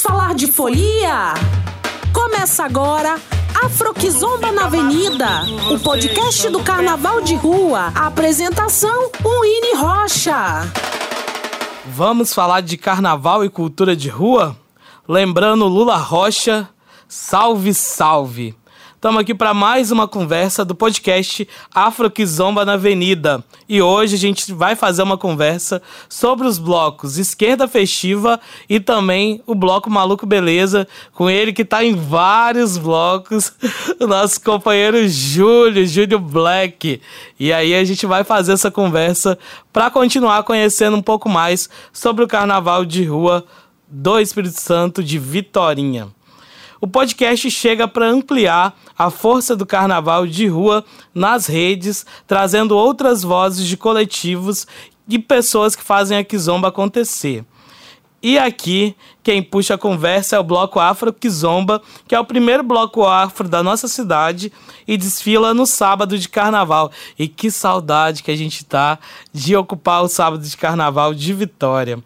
Vamos falar de folia? Começa agora Afroquizomba na Avenida, o podcast do Carnaval de Rua. A apresentação, Winnie Rocha. Vamos falar de carnaval e cultura de rua? Lembrando Lula Rocha, salve, salve! Estamos aqui para mais uma conversa do podcast Afro Kizomba na Avenida. E hoje a gente vai fazer uma conversa sobre os blocos Esquerda Festiva e também o bloco Maluco Beleza, com ele que está em vários blocos, o nosso companheiro Júlio, Júlio Black. E aí a gente vai fazer essa conversa para continuar conhecendo um pouco mais sobre o carnaval de rua do Espírito Santo de Vitorinha. O podcast chega para ampliar a força do carnaval de rua nas redes, trazendo outras vozes de coletivos e pessoas que fazem a Kizomba acontecer. E aqui, quem puxa a conversa é o Bloco Afro Kizomba, que é o primeiro bloco afro da nossa cidade e desfila no sábado de carnaval. E que saudade que a gente tá de ocupar o sábado de carnaval de Vitória.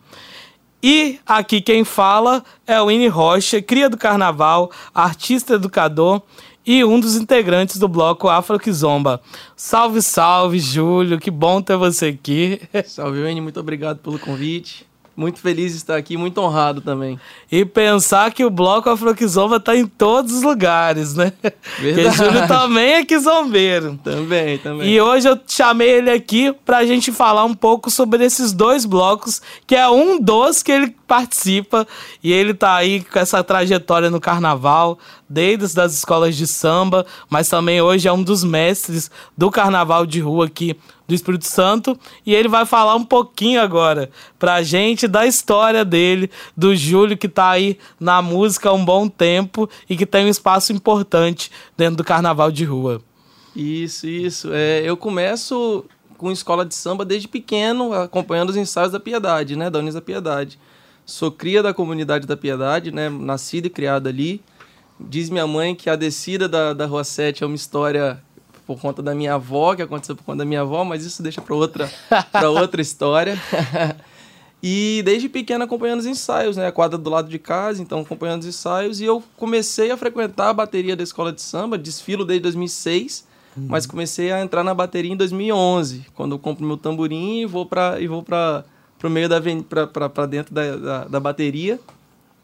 E aqui quem fala é o Winnie Rocha, cria do carnaval, artista educador e um dos integrantes do bloco Afro Kizomba. Salve, salve, Júlio, que bom ter você aqui. Salve, Winnie, muito obrigado pelo convite. Muito feliz de estar aqui, muito honrado também. E pensar que o bloco Afroquizomba tá em todos os lugares, né? Verdade. Porque Júlio também é quizombeiro. Também, também. E hoje eu chamei ele aqui pra gente falar um pouco sobre esses dois blocos, que é um dos que ele participa e ele tá aí com essa trajetória no carnaval, desde as escolas de samba, mas também hoje é um dos mestres do carnaval de rua aqui do Espírito Santo e ele vai falar um pouquinho agora pra gente da história dele, do Júlio que tá aí na música há um bom tempo e que tem um espaço importante dentro do carnaval de rua. Isso, isso. É, eu começo com escola de samba desde pequeno, acompanhando os ensaios da Piedade, né, da Unisa Piedade. Sou cria da comunidade da Piedade, né, nascida e criada ali. Diz minha mãe que a descida da, da Rua 7 é uma história por conta da minha avó, que aconteceu por conta da minha avó, mas isso deixa para outra, outra história. e desde pequeno acompanhando os ensaios, né? A quadra do lado de casa, então acompanhando os ensaios. E eu comecei a frequentar a bateria da escola de samba, desfilo desde 2006, uhum. mas comecei a entrar na bateria em 2011, quando eu compro meu tamborim e vou para e vou para o meio da para dentro da, da, da bateria.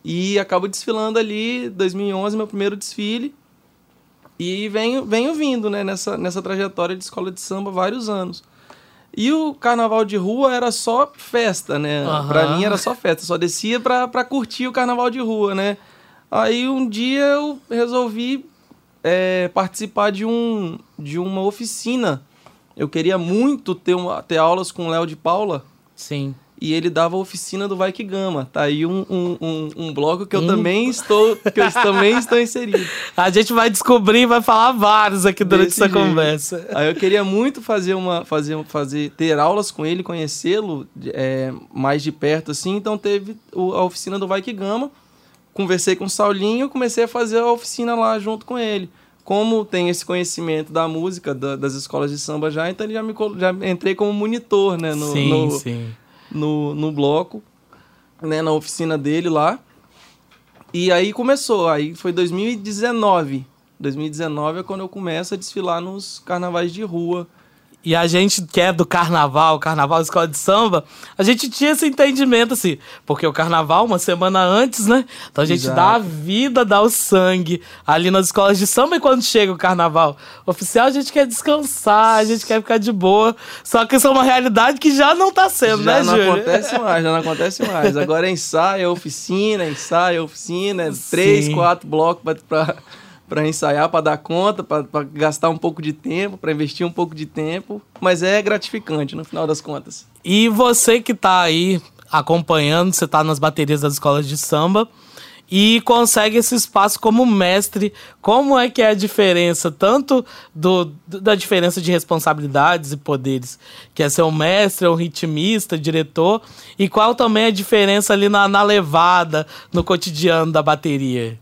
E acabo desfilando ali, 2011, meu primeiro desfile. E venho, venho vindo né, nessa, nessa trajetória de escola de samba vários anos. E o carnaval de rua era só festa, né? Uhum. Pra mim era só festa, só descia pra, pra curtir o carnaval de rua, né? Aí um dia eu resolvi é, participar de, um, de uma oficina. Eu queria muito ter, uma, ter aulas com o Léo de Paula. Sim e ele dava a oficina do Vai Que Gama. Tá aí um, um, um, um bloco que eu hum. também estou que eu também estou inserido. A gente vai descobrir e vai falar vários aqui durante Desse essa jeito. conversa. Aí eu queria muito fazer uma fazer fazer ter aulas com ele, conhecê-lo é, mais de perto assim. Então teve o, a oficina do Vai Que Gama. Conversei com o Saulinho, comecei a fazer a oficina lá junto com ele como tem esse conhecimento da música da, das escolas de samba já, então ele já me já entrei como monitor, né, no, sim, no, sim no, no bloco, né, na oficina dele lá. E aí começou, aí foi 2019. 2019 é quando eu começo a desfilar nos carnavais de rua e a gente que é do carnaval, carnaval escola de samba, a gente tinha esse entendimento assim, porque o carnaval uma semana antes, né? Então a gente Exato. dá a vida, dá o sangue ali nas escolas de samba e quando chega o carnaval oficial a gente quer descansar, a gente quer ficar de boa. Só que isso é uma realidade que já não tá sendo, já né, Já não acontece mais, já não acontece mais. Agora é ensaio, é oficina, ensaio, é oficina, é três, quatro blocos para para ensaiar, para dar conta, para gastar um pouco de tempo, para investir um pouco de tempo, mas é gratificante no final das contas. E você que está aí acompanhando, você está nas baterias das escolas de samba e consegue esse espaço como mestre, como é que é a diferença tanto do, da diferença de responsabilidades e poderes, que é ser um mestre, um ritmista, diretor, e qual também a diferença ali na, na levada, no cotidiano da bateria?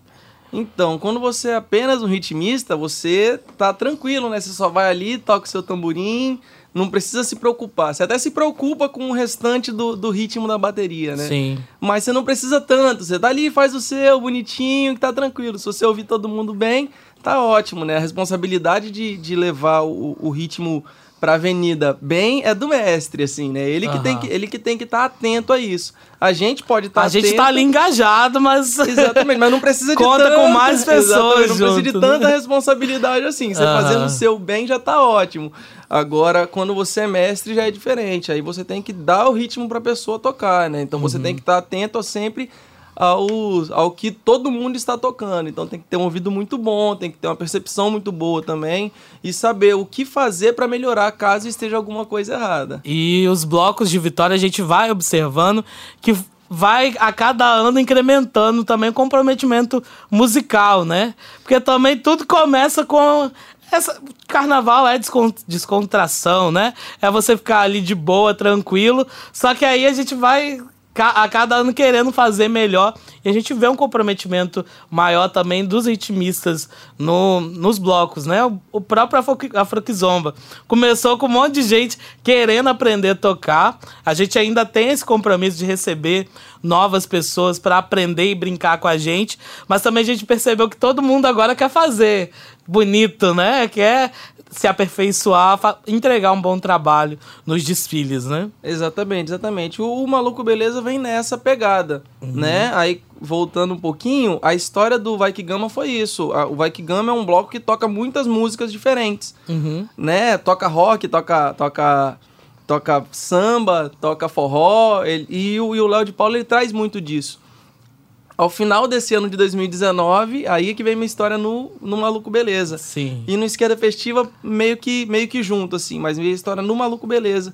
Então, quando você é apenas um ritmista, você tá tranquilo, né? Você só vai ali, toca o seu tamborim, não precisa se preocupar. Você até se preocupa com o restante do, do ritmo da bateria, né? Sim. Mas você não precisa tanto. Você tá ali, faz o seu, bonitinho, que tá tranquilo. Se você ouvir todo mundo bem, tá ótimo, né? A responsabilidade de, de levar o, o ritmo pra avenida bem é do mestre, assim, né? Ele que Aham. tem que ele que tem que estar atento a isso. A gente pode estar a gente tá ali engajado, mas. Exatamente, mas não precisa de Conta tanta... com mais pessoas não precisa de junto, tanta né? responsabilidade assim. Você Aham. fazendo o seu bem já tá ótimo. Agora, quando você é mestre, já é diferente. Aí você tem que dar o ritmo pra pessoa tocar, né? Então Uhum. você tem que estar atento a sempre ao, ao que todo mundo está tocando. Então tem que ter um ouvido muito bom, tem que ter uma percepção muito boa também e saber o que fazer pra melhorar caso esteja alguma coisa errada. E os blocos de vitória a gente vai observando que vai a cada ano incrementando também o comprometimento musical, né? Porque também tudo começa com essa carnaval é descon- descontração, né? É você ficar ali de boa, tranquilo. Só que aí a gente vai a cada ano querendo fazer melhor. E a gente vê um comprometimento maior também dos ritmistas no, nos blocos, né? O, o próprio Afro, Afroquizomba começou com um monte de gente querendo aprender a tocar. A gente ainda tem esse compromisso de receber novas pessoas para aprender e brincar com a gente. Mas também a gente percebeu que todo mundo agora quer fazer bonito, né? Quer se aperfeiçoar, entregar um bom trabalho nos desfiles, né? Exatamente, exatamente. O, o Maluco Beleza vem nessa pegada, né? Aí, voltando um pouquinho, a história do Vai Que Gama foi isso. O Vai Que Gama é um bloco que toca muitas músicas diferentes, né? Toca rock, toca... toca Toca samba, toca forró, ele- e o e o Léo de Paulo ele traz muito disso. Ao final desse ano de 2019, aí é que vem minha história no, no Maluco Beleza. Sim. E no Esquerda Festiva, meio que, meio que junto, assim, mas minha história no Maluco Beleza.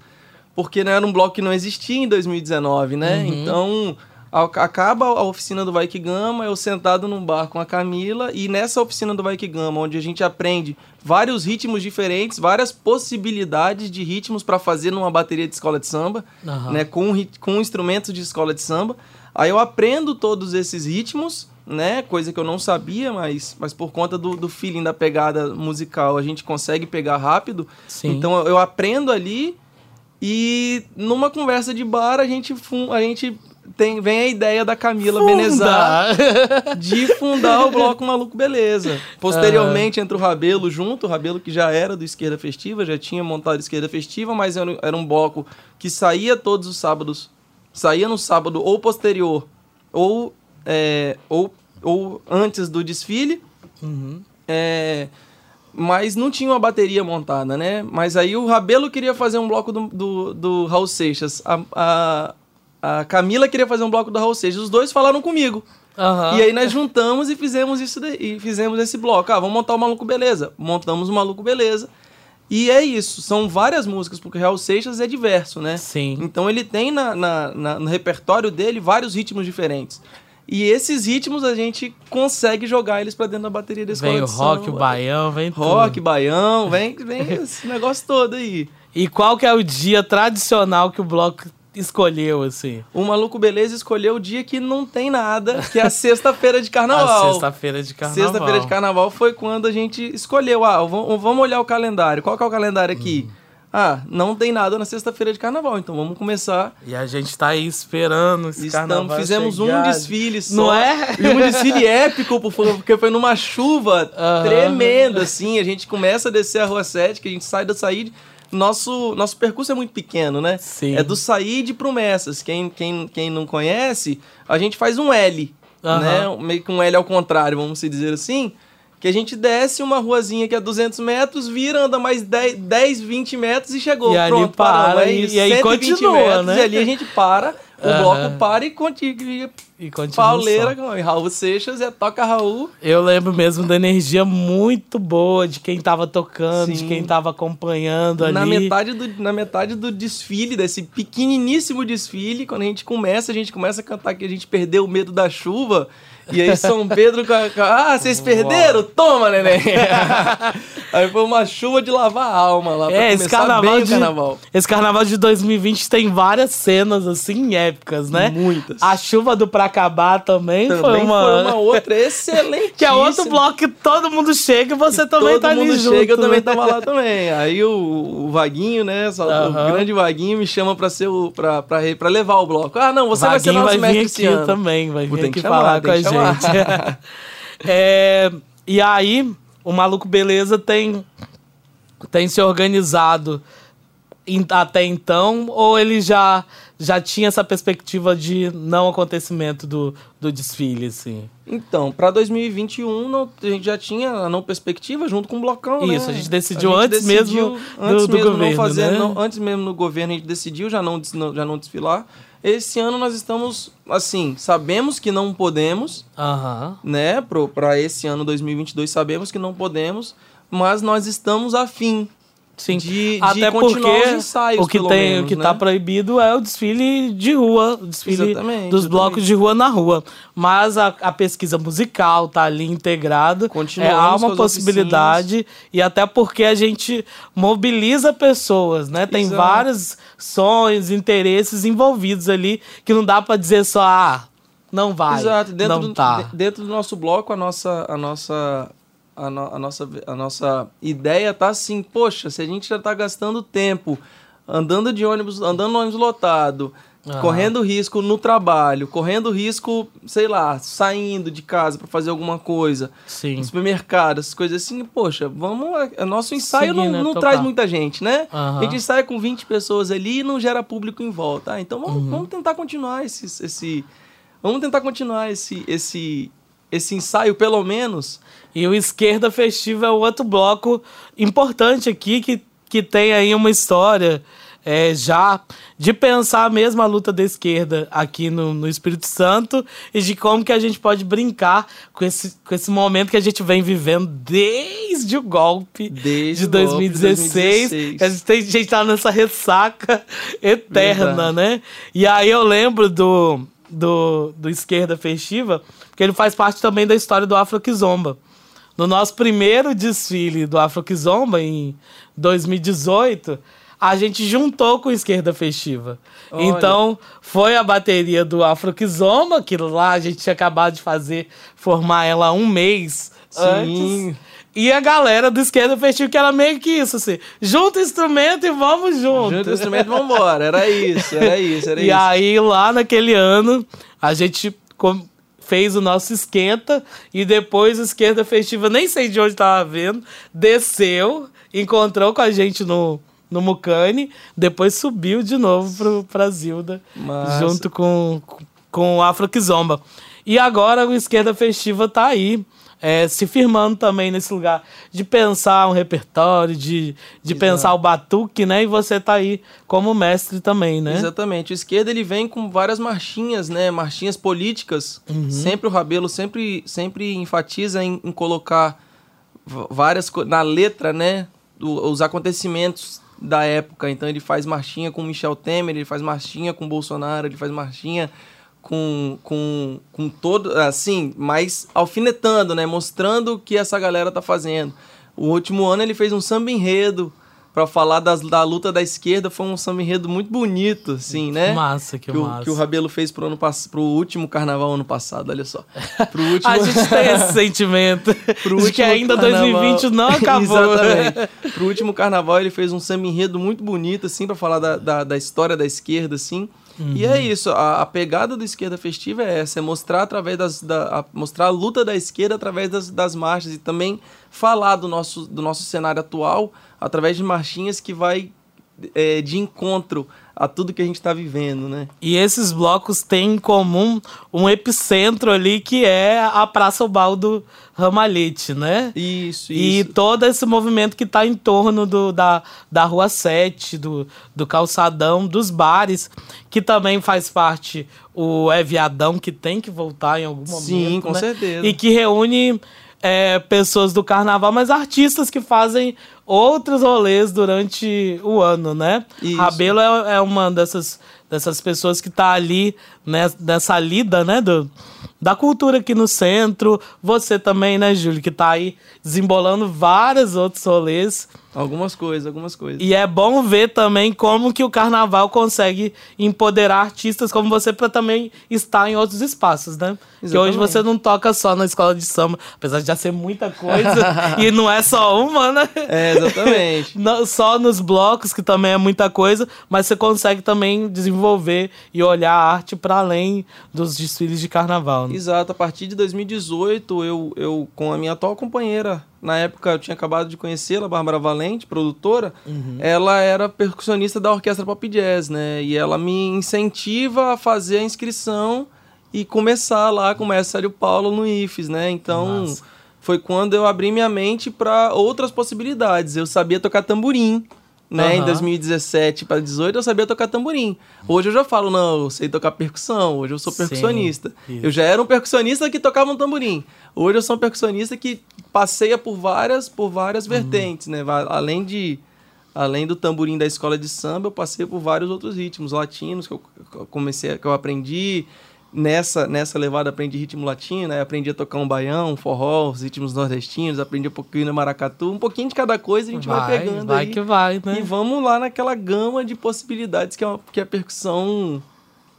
Porque né, era um bloco que não existia em 2019, né? Então, a- acaba a oficina do Vai Que Gama, eu sentado num bar com a Camila, e nessa oficina do Vai Que Gama, onde a gente aprende vários ritmos diferentes, várias possibilidades de ritmos para fazer numa bateria de escola de samba, Aham. né? Com, com instrumentos de escola de samba. Aí eu aprendo todos esses ritmos, né? Coisa que eu não sabia, mas, mas por conta do, do feeling da pegada musical, a gente consegue pegar rápido. Sim. Então eu, eu aprendo ali e numa conversa de bar a gente, a gente tem, vem a ideia da Camila Benezar Funda. de fundar o Bloco Maluco Beleza. Posteriormente entra o Rabelo junto, o Rabelo que já era do Esquerda Festiva, já tinha montado Esquerda Festiva, mas era um bloco que saía todos os sábados, saía no sábado ou posterior, ou, é, ou, ou antes do desfile. É, mas não tinha uma bateria montada, né? Mas aí o Rabelo queria fazer um bloco do, do, do Raul Seixas. A, a, a Camila queria fazer um bloco do Raul Seixas. Os dois falaram comigo. Aham. E aí nós juntamos e fizemos isso daí, e fizemos esse bloco. Ah, vamos montar o Maluco Beleza. Montamos o Maluco Beleza. E é isso, são várias músicas, porque o Raul Seixas é diverso, né? Sim. Então ele tem na, na- na- no repertório dele vários ritmos diferentes. E esses ritmos a gente consegue jogar eles pra dentro da bateria da escola Vem o rock, samba. o baião, vem Rock, tudo. baião, vem, vem esse negócio todo aí. E qual que é o dia tradicional que o bloco escolheu, assim? O Maluco Beleza escolheu o dia que não tem nada, que é a sexta-feira de A carnaval. sexta-feira de carnaval. Sexta-feira de carnaval foi quando a gente escolheu. Ah, vamos olhar o calendário. Qual que é o calendário aqui? Uhum. Ah, não tem nada na sexta-feira de carnaval, então vamos começar. E a gente tá aí esperando esse Estamos, carnaval fizemos um desfile só. Não é? E um desfile épico, por favor, porque foi numa chuva Aham. tremenda, assim. A gente começa a descer a Rua 7, que a gente sai da Saíde. Nosso, nosso percurso é muito pequeno, né? Sim. É do Saíde pro Messas. Quem, quem, quem não conhece, a gente faz um L, Aham. né? Meio que um L ao contrário, vamos dizer assim. Que a gente desce uma ruazinha que é 200 metros, vira, anda mais 10, 10 20 metros e chegou. E ali Pronto, para, paramos. É e- isso, e aí 120 continua, metros, né? E ali a gente para, o bloco para e continua. E continua Pauleira, com Raul Seixas, é toca Raul. Eu lembro mesmo da energia muito boa de quem tava tocando, de Sim. quem tava acompanhando ali. Na metade, do, na metade do desfile, desse pequeniníssimo desfile, quando a gente começa, a gente começa a cantar que a gente perdeu o medo da chuva. E aí São Pedro, com a- com a- ah, vocês perderam? Toma, neném! aí foi uma chuva de lavar a alma lá, pra É, esse carnaval, de, carnaval. esse carnaval de 2020 tem várias cenas, assim, épicas, né? Muitas. A chuva do pra acabar também, Também foi, uma... foi uma outra excelente. Que é outro bloco que todo mundo chega e você também Todo tá ali mundo junto. chega, eu também né? tava lá também. Aí o, o Vaguinho, né? O grande Vaguinho me chama pra, ser o, pra, pra, pra levar o bloco. Ah, não, você vai ser Vaguinho nosso vai vir mestre esse aqui ano. também, vai vir tem aqui falar com a chamar. Gente. É, e aí, o Maluco Beleza tem, tem se organizado até então, ou ele já, já tinha essa perspectiva de não acontecimento do, do desfile, assim? Então, pra 2021, não, a gente já tinha a não perspectiva junto com o blocão, né? Isso, a gente decidiu antes decidiu mesmo antes do- do mesmo governo, não fazer, né? não- antes mesmo no governo a gente decidiu já não, já não desfilar. Esse ano nós estamos, assim, sabemos que não podemos, Aham. né? Pro, pra esse ano 2022 sabemos que não podemos, mas nós estamos afim Sim, de, de até continuar porque os ensaios, o que tem, menos, o que né? tá proibido é o desfile de rua, o desfile Exatamente, dos exatamente. blocos de rua na rua. Mas a, a pesquisa musical tá ali integrada. É, há uma possibilidade e até porque a gente mobiliza pessoas, né? Tem Exato. vários sonhos, interesses envolvidos ali que não dá pra dizer só ah, não vai, Exato, dentro, não do, tá. de- dentro do nosso bloco, a nossa, a nossa, a, no- a nossa, a nossa ideia tá assim, poxa, se a gente já tá gastando tempo andando de ônibus, andando no ônibus lotado, correndo risco no trabalho, correndo risco, sei lá, saindo de casa para fazer alguma coisa, Sim. no supermercado, essas coisas assim, poxa, vamos, é, nosso ensaio não, né, não traz muita gente, né? Aham. A gente ensaia com 20 pessoas ali e não gera público em volta. Ah, então Uhum. vamos, vamos tentar continuar esse, esse vamos tentar continuar esse esse esse ensaio pelo menos. E o Esquerda Festiva é outro bloco importante aqui que, que tem aí uma história é, já de pensar mesmo a luta da esquerda aqui no, no Espírito Santo e de como que a gente pode brincar com esse, com esse momento que a gente vem vivendo desde o golpe Desde de o golpe de 2016. 2016. que A gente, tem, a gente tá nessa ressaca eterna, Verdade. né? E aí eu lembro do, do, do Esquerda Festiva, porque ele faz parte também da história do Afro Kizomba. No nosso primeiro desfile do Afro Kizomba, em 2018, a gente juntou com o Esquerda Festiva. Olha. Então, foi a bateria do Afro Kizomba, que lá a gente tinha acabado de fazer, formar ela um mês Sim. antes. E a galera do Esquerda Festiva, que era meio que isso, assim, junta o instrumento e vamos junto. O instrumento, vamos embora. Era isso, era isso, era E isso. aí, lá naquele ano, a gente fez o nosso esquenta e depois o esquenta festiva, nem sei de onde tava vendo, desceu, encontrou com a gente no, no Mucane, depois subiu de novo pro, pra Zilda, Massa. junto com, com o Afro Kizomba. E agora o esquerda festiva tá aí. É, se firmando também nesse lugar de pensar um repertório, de, de pensar o batuque, né? E você tá aí como mestre também, né? Exatamente. O esquerda ele vem com várias marchinhas, né? Marchinhas políticas. Uhum. Sempre o Rabelo sempre, sempre enfatiza em, em colocar várias coisas na letra, né? do- os acontecimentos da época. Então ele faz marchinha com Michel Temer, ele faz marchinha com Bolsonaro, ele faz marchinha com, com, com todo, assim, mas alfinetando, né? Mostrando o que essa galera tá fazendo. O último ano ele fez um samba enredo para falar das, da luta da esquerda, foi um samba enredo muito bonito, assim, né? Massa, que que, o, massa. que o Rabelo fez pro, ano, pro último carnaval ano passado, olha só. Pro último... A gente tem esse sentimento Pro de que ainda carnaval. 2020 não acabou. Exatamente. Pro último carnaval ele fez um samba enredo muito bonito, assim, pra falar da, da, da história da esquerda, assim. E Uhum. é isso, a, a pegada do Esquerda Festiva é essa, é mostrar através das, da, a- mostrar a luta da esquerda através das, das marchas e também falar do nosso, do nosso cenário atual através de marchinhas que vai é, de encontro a tudo que a gente está vivendo, né? E esses blocos têm em comum um epicentro ali que é a Praça Baldo Ramalhete, né? Isso, E isso. todo esse movimento que está em torno do, da, da Rua 7, do, do calçadão, dos bares, que também faz parte o É Viadão, que tem que voltar em algum momento. Sim, com né? certeza. E que reúne é, pessoas do carnaval, mas artistas que fazem outros rolês durante o ano, né? Isso. Rabelo é, é uma dessas, dessas pessoas que está ali nessa lida, né? Do, da cultura aqui no centro. Você também, né, Júlio, que tá aí desembolando vários outros rolês. Algumas coisas, algumas coisas. E é bom ver também como que o carnaval consegue empoderar artistas como você para também estar em outros espaços, né? Que hoje você não toca só na escola de samba, apesar de já ser muita coisa, e não é só uma, né? É, exatamente. Não, só nos blocos, que também é muita coisa, mas você consegue também desenvolver e olhar a arte para além dos desfiles de carnaval. Né? Exato, a partir de 2018, eu, eu com a minha atual companheira na época eu tinha acabado de conhecê-la, Bárbara Valente, produtora, uhum. ela era percussionista da Orquestra Pop Jazz, né? E ela me incentiva a fazer a inscrição e começar lá com o mestre Paulo no IFES, né? Então, Nossa. foi quando eu abri minha mente para outras possibilidades. Eu sabia tocar tamborim, né? Uhum. Em 2017 para 2018 eu sabia tocar tamborim. Hoje eu já falo, não, eu sei tocar percussão, hoje eu sou percussionista. Sim, eu já era um percussionista que tocava um tamborim. Hoje eu sou um percussionista que passeia por várias, por várias uhum. vertentes, né? Além de além do tamborim da escola de samba, eu passei por vários outros ritmos latinos que eu comecei, que eu aprendi, nessa, nessa levada aprendi ritmo latino, né? aprendi a tocar um baião, um forró, os ritmos nordestinos, aprendi um pouquinho no maracatu, um pouquinho de cada coisa a gente vai, vai pegando vai aí. que vai, né? E vamos lá naquela gama de possibilidades que, é uma, que a percussão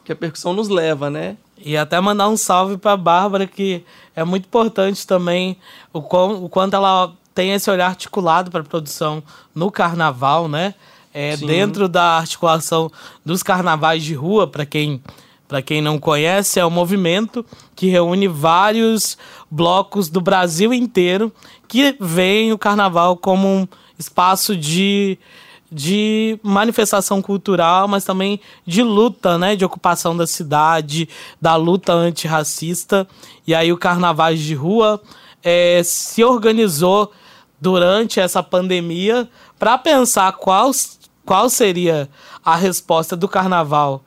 que a percussão nos leva, né? E até mandar um salve para Bárbara, que é muito importante também o, quão, o quanto ela tem esse olhar articulado para a produção no carnaval, né? É, dentro da articulação dos carnavais de rua, para quem para quem não conhece, é um movimento que reúne vários blocos do Brasil inteiro que veem o carnaval como um espaço de, de manifestação cultural, mas também de luta, né, de ocupação da cidade, da luta antirracista. E aí o Carnavais de Rua é, se organizou durante essa pandemia para pensar qual, qual seria a resposta do carnaval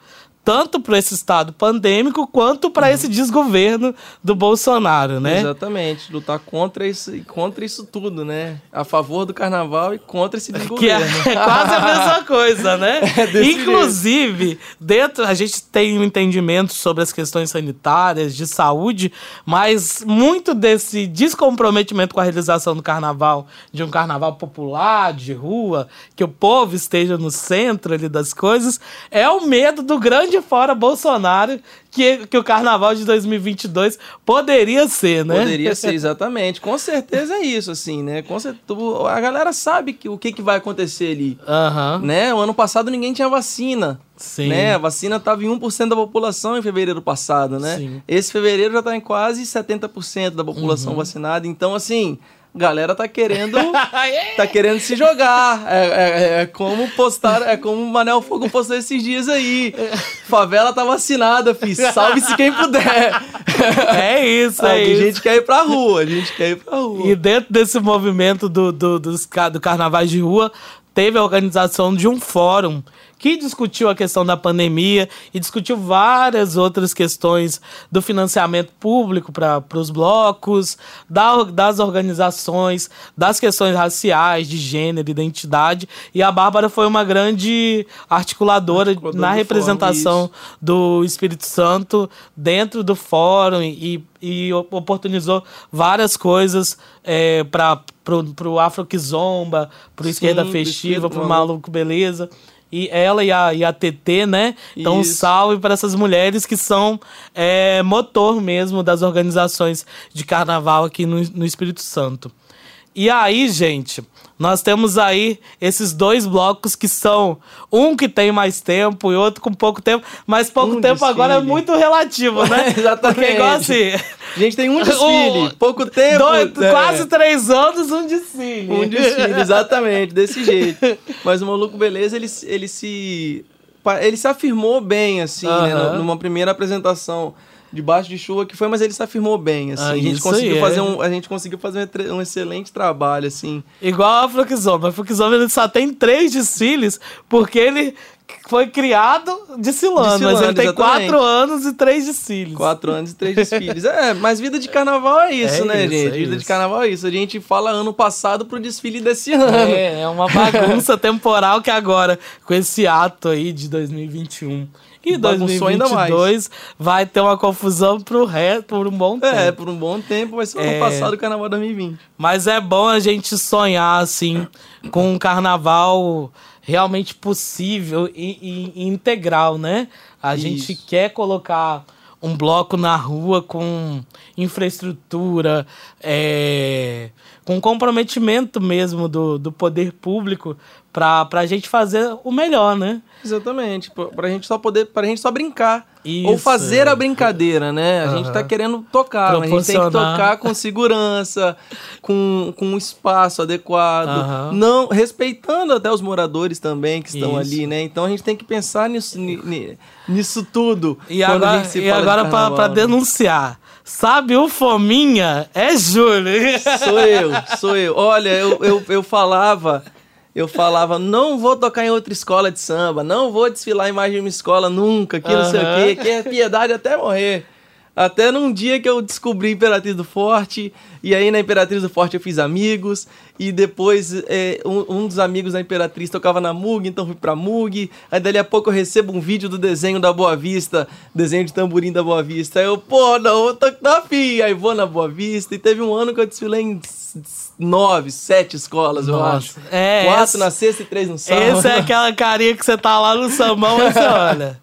tanto para esse estado pandêmico quanto para uhum. esse desgoverno do Bolsonaro, né? Exatamente, lutar contra isso, contra isso tudo, né? A favor do carnaval e contra esse desgoverno. Que é, quase a mesma coisa, né? É Inclusive, jeito. dentro a gente tem um entendimento sobre as questões sanitárias, de saúde, mas muito desse descomprometimento com a realização do carnaval, de um carnaval popular, de rua, que o povo esteja no centro ali das coisas, é o medo do grande fora Bolsonaro que, que o carnaval de 2022 poderia ser, né? Poderia ser, exatamente. Com certeza é isso, assim, né? Com certeza, a galera sabe que, o que, que vai acontecer ali. Uhum. Né? O ano passado ninguém tinha vacina. Sim. Né? A vacina estava em 1% da população em fevereiro passado, né? Sim. Esse fevereiro já está em quase 70% da população uhum. vacinada. Então, assim, galera tá querendo tá querendo se jogar. É, é, é, como postar, é como o Manel Fogo postou esses dias aí. Favela tá vacinada, fi. Salve-se quem puder. É isso, é a isso. Gente quer ir pra rua, a gente quer ir pra rua. E dentro desse movimento do, do, dos, do carnavais de rua, teve a organização de um fórum que discutiu a questão da pandemia e discutiu várias outras questões do financiamento público para os blocos, da, das organizações, das questões raciais, de gênero, identidade. E a Bárbara foi uma grande articuladora na representação fórum, do Espírito Santo dentro do fórum e, e oportunizou várias coisas é, para o Afro Kizomba, para o Esquerda Festiva, para o Maluco Beleza e ela e a, e a TT, né? Então, um salve para essas mulheres que são é, motor mesmo das organizações de carnaval aqui no, no Espírito Santo. E aí, gente, nós temos aí esses dois blocos que são um que tem mais tempo e outro com pouco tempo, mas pouco um tempo desfile. agora é muito relativo, né? Exatamente. Porque igual assim. A gente tem um desfile, um, pouco tempo. Dois, é. Quase três anos, um desfile. Um desfile, exatamente, desse jeito. Mas o Maluco Beleza, ele, ele se. Ele se afirmou bem, assim, uh -huh. né? Numa primeira apresentação debaixo de chuva que foi, mas ele se afirmou bem, assim. Ah, a gente conseguiu é. fazer um, a gente conseguiu fazer um excelente trabalho, assim. Igual a Fluxoma. A Fluxoma ele só tem três desfiles porque ele foi criado desfilando, mas ele tem exatamente. quatro anos e três desfiles. Quatro anos e três desfiles. é, mas vida de carnaval é isso, é né, isso, gente? É vida isso. de carnaval é isso. A gente fala ano passado pro desfile desse ano. É, é uma bagunça temporal que agora, com esse ato aí de 2021 E bagunçou ainda mais. 2022 vai ter uma confusão pro resto, por um bom tempo. É, por um bom tempo vai ser o ano É. passado o Carnaval 2020. Mas é bom a gente sonhar, assim, com um carnaval realmente possível e, e- e integral, né? A gente Isso. quer colocar um bloco na rua com infraestrutura, é, com comprometimento mesmo do, do poder público para a gente fazer o melhor, né? Exatamente, pra, pra gente só poder, pra gente só brincar. Isso. Ou fazer a brincadeira, né? A gente Aham. tá querendo tocar, mas a gente tem que tocar com segurança, com, com um espaço adequado, Aham. não respeitando até os moradores também que estão Isso. ali, né? Então a gente tem que pensar nisso, ni- ni- nisso tudo. E agora, gente se e fala de agora pra, carnaval, pra né? denunciar. Sabe, o Fominha é Júlio. Sou eu, sou eu. Olha, eu, eu, eu falava, eu falava, não vou tocar em outra escola de samba, não vou desfilar em mais de uma escola nunca, que não sei o quê, que é piedade até morrer. Até num dia que eu descobri Imperatriz do Forte, e aí na Imperatriz do Forte eu fiz amigos, e depois é, um, um dos amigos da Imperatriz tocava na MUG, então fui pra MUG, aí dali a pouco eu recebo um vídeo do desenho da Boa Vista, desenho de tamborim da Boa Vista, aí eu, pô, não, eu tô na fia, aí vou na Boa Vista, e teve um ano que eu desfilei em nove, sete escolas, eu Nossa, acho. é, Quatro esse- na sexta e três no sábado. Essa é aquela carinha que você tá lá no sambão e você olha.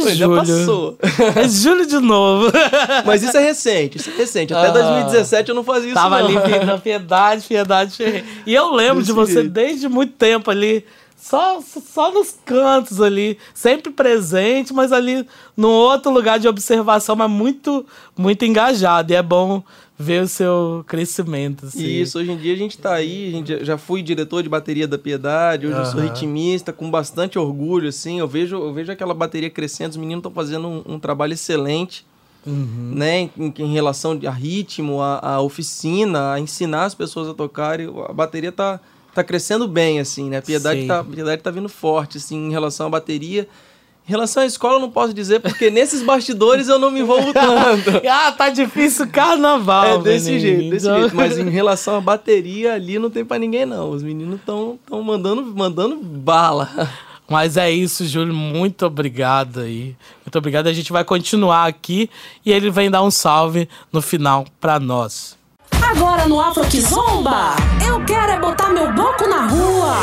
Pô, já passou. É Júlio de novo. Mas isso é recente, isso é recente. Até Ah. 2017 eu não fazia isso Tava não. ali na piedade, piedade. E eu lembro de você jeito. desde muito tempo ali. Só, só nos cantos ali, sempre presente, mas ali num outro lugar de observação, mas muito, muito engajado. E é bom ver o seu crescimento. Assim. Isso, hoje em dia a gente tá aí, a gente já- fui diretor de bateria da Piedade, hoje eu sou ritmista, com bastante orgulho, assim, eu vejo, eu vejo aquela bateria crescendo, os meninos estão fazendo um, um trabalho excelente, Uhum. né, em, em relação a ritmo, a, a oficina, a ensinar as pessoas a tocarem, a bateria tá, tá crescendo bem, assim, né, a Piedade tá, Piedade tá vindo forte, assim, em relação à bateria. Em relação à escola, eu não posso dizer, porque nesses bastidores eu não me envolvo tanto. Ah, tá difícil o carnaval. É desse menino. jeito, desse Então- jeito. Mas em relação à bateria ali não tem pra ninguém, não. Os meninos estão tão mandando, mandando bala. Mas é isso, Júlio. Muito obrigado aí. Muito obrigado. A gente vai continuar aqui e ele vem dar um salve no final pra nós. Agora no Afro que Zomba, eu quero é botar meu bloco na rua.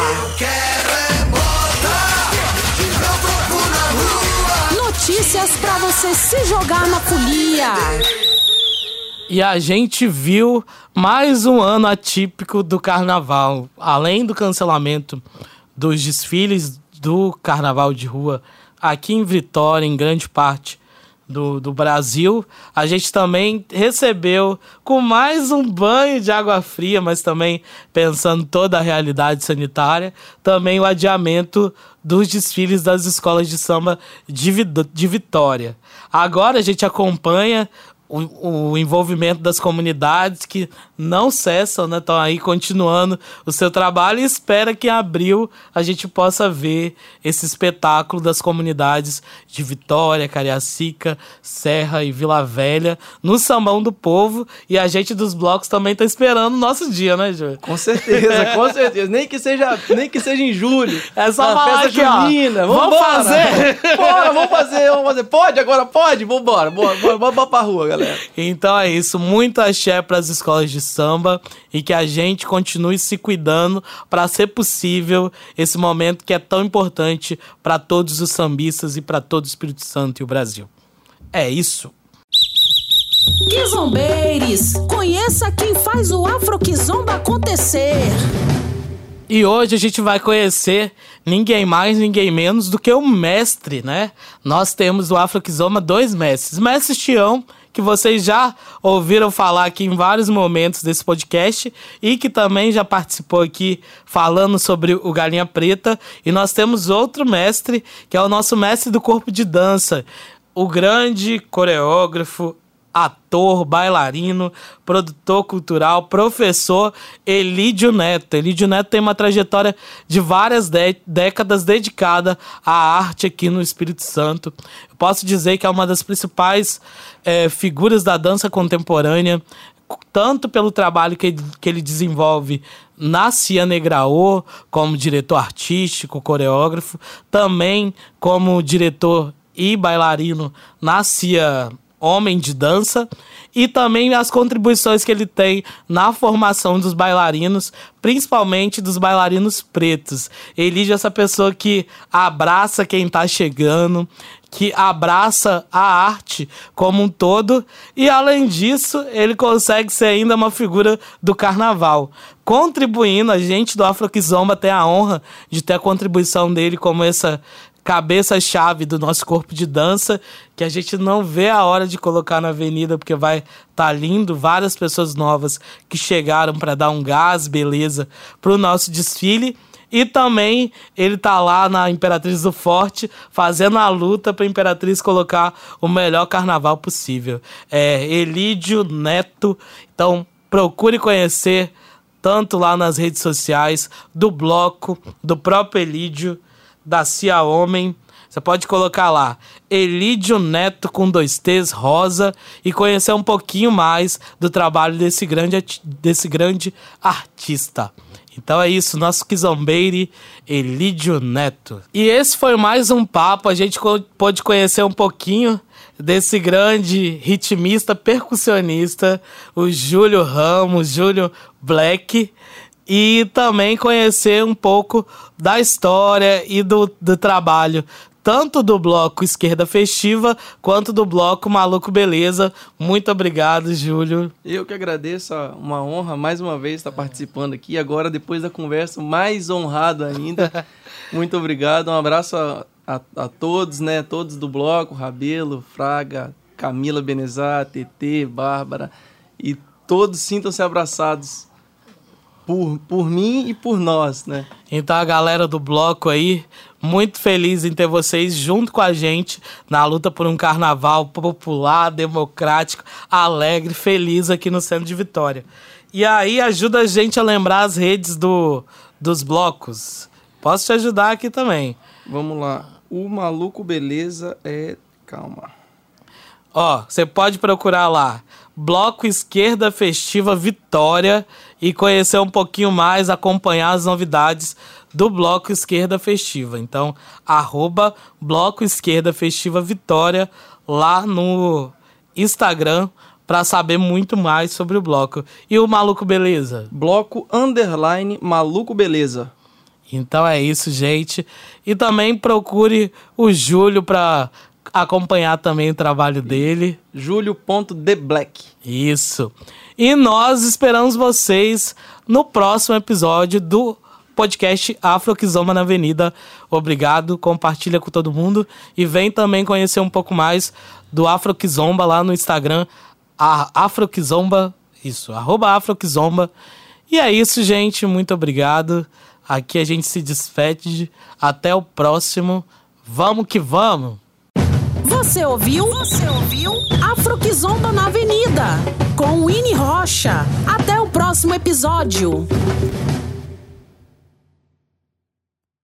Notícias pra você se jogar na folia. E a gente viu mais um ano atípico do carnaval. Além do cancelamento dos desfiles do carnaval de rua aqui em Vitória, em grande parte do, do Brasil, a gente também recebeu com mais um banho de água fria, mas também pensando toda a realidade sanitária, também o adiamento dos desfiles das escolas de samba de, de Vitória. Agora a gente acompanha o, o envolvimento das comunidades que não cessam, né? Estão aí continuando o seu trabalho e espera que em abril a gente possa ver esse espetáculo das comunidades de Vitória, Cariacica, Serra e Vila Velha no Sambão do Povo e a gente dos blocos também está esperando o nosso dia, né, Júlio? Com certeza, com certeza. Nem que seja, nem que seja em julho. É só falar festa aqui, junina. Vamos Vambora. fazer? Bora, vamos fazer, vamos fazer. Pode agora? Pode? Vambora. Bora, bora, bora, bora pra rua, galera. Então é isso, muito axé para as escolas de samba e que a gente continue se cuidando para ser possível esse momento que é tão importante para todos os sambistas e para todo o Espírito Santo e o Brasil. É isso. Quizombeiros, conheça quem faz o Afro Kizomba acontecer. E hoje a gente vai conhecer ninguém mais, ninguém menos do que o mestre, né? Nós temos do Afro Kizoma dois mestres. Mestre Tião, que vocês já ouviram falar aqui em vários momentos desse podcast e que também já participou aqui falando sobre o Galinha Preta. E nós temos outro mestre, que é o nosso mestre do corpo de dança, o grande coreógrafo, ator, bailarino, produtor cultural, professor Elídio Neto. Elídio Neto tem uma trajetória de várias dé- décadas dedicada à arte aqui no Espírito Santo. Eu posso dizer que é uma das principais eh, figuras da dança contemporânea, tanto pelo trabalho que ele, que ele desenvolve na Cia Negraô, como diretor artístico, coreógrafo, também como diretor e bailarino na CIA Homem de Dança e também as contribuições que ele tem na formação dos bailarinos, principalmente dos bailarinos pretos. Elige essa pessoa que abraça quem está chegando, que abraça a arte como um todo e além disso, ele consegue ser ainda uma figura do carnaval, contribuindo, a gente do Afro Kizomba tem a honra de ter a contribuição dele como essa cabeça-chave do nosso corpo de dança, que a gente não vê a hora de colocar na avenida, porque vai tá lindo, várias pessoas novas que chegaram para dar um gás, beleza, para o nosso desfile. E também ele tá lá na Imperatriz do Forte, fazendo a luta para a Imperatriz colocar o melhor carnaval possível. É Elídio Neto. Então, procure conhecer tanto lá nas redes sociais do bloco, do próprio Elídio da Cia Homem. Você pode colocar lá Elídio Neto com dois T's rosa e conhecer um pouquinho mais do trabalho desse grande, desse grande artista. Então é isso, nosso Kizombeire Elídio Neto. E esse foi mais um papo, a gente pôde conhecer um pouquinho desse grande ritmista, percussionista, o Júlio Ramos, Júlio Black e também conhecer um pouco da história e do, do trabalho tanto do bloco Esquerda Festiva quanto do bloco Maluco Beleza. Muito obrigado, Júlio. Eu que agradeço, uma honra mais uma vez estar participando aqui. Agora, depois da conversa, mais honrado ainda. Muito obrigado, um abraço a, a, a, todos, né? Todos do bloco, Rabelo, Fraga, Camila Benezar, TT, Bárbara. E todos sintam-se abraçados por, por mim e por nós, né? Então a galera do bloco aí, muito feliz em ter vocês junto com a gente na luta por um carnaval popular, democrático, alegre, feliz aqui no centro de Vitória. E aí ajuda a gente a lembrar as redes do, dos blocos. Posso te ajudar aqui também. Vamos lá. O Maluco Beleza é. Calma. Ó, você pode procurar lá. Bloco Esquerda Festiva Vitória e conhecer um pouquinho mais, acompanhar as novidades do Bloco Esquerda Festiva. Então, arroba Bloco Esquerda Festiva Vitória lá no Instagram para saber muito mais sobre o bloco. E o Maluco Beleza? Bloco Underline Maluco Beleza. Então é isso, gente. E também procure o Júlio para acompanhar também o trabalho dele. Júlio.theblack. Isso. E nós esperamos vocês no próximo episódio do podcast Afro na Avenida. Obrigado, compartilha com todo mundo e vem também conhecer um pouco mais do Afro Kizomba lá no Instagram, Afro Kizomba, isso, arroba Afro Kizomba. E é isso, gente, muito obrigado. Aqui a gente se despede. Até o próximo. Vamos que vamos! Você ouviu? Você ouviu? Afroquizomba na Avenida, com Winnie Rocha. Até o próximo episódio.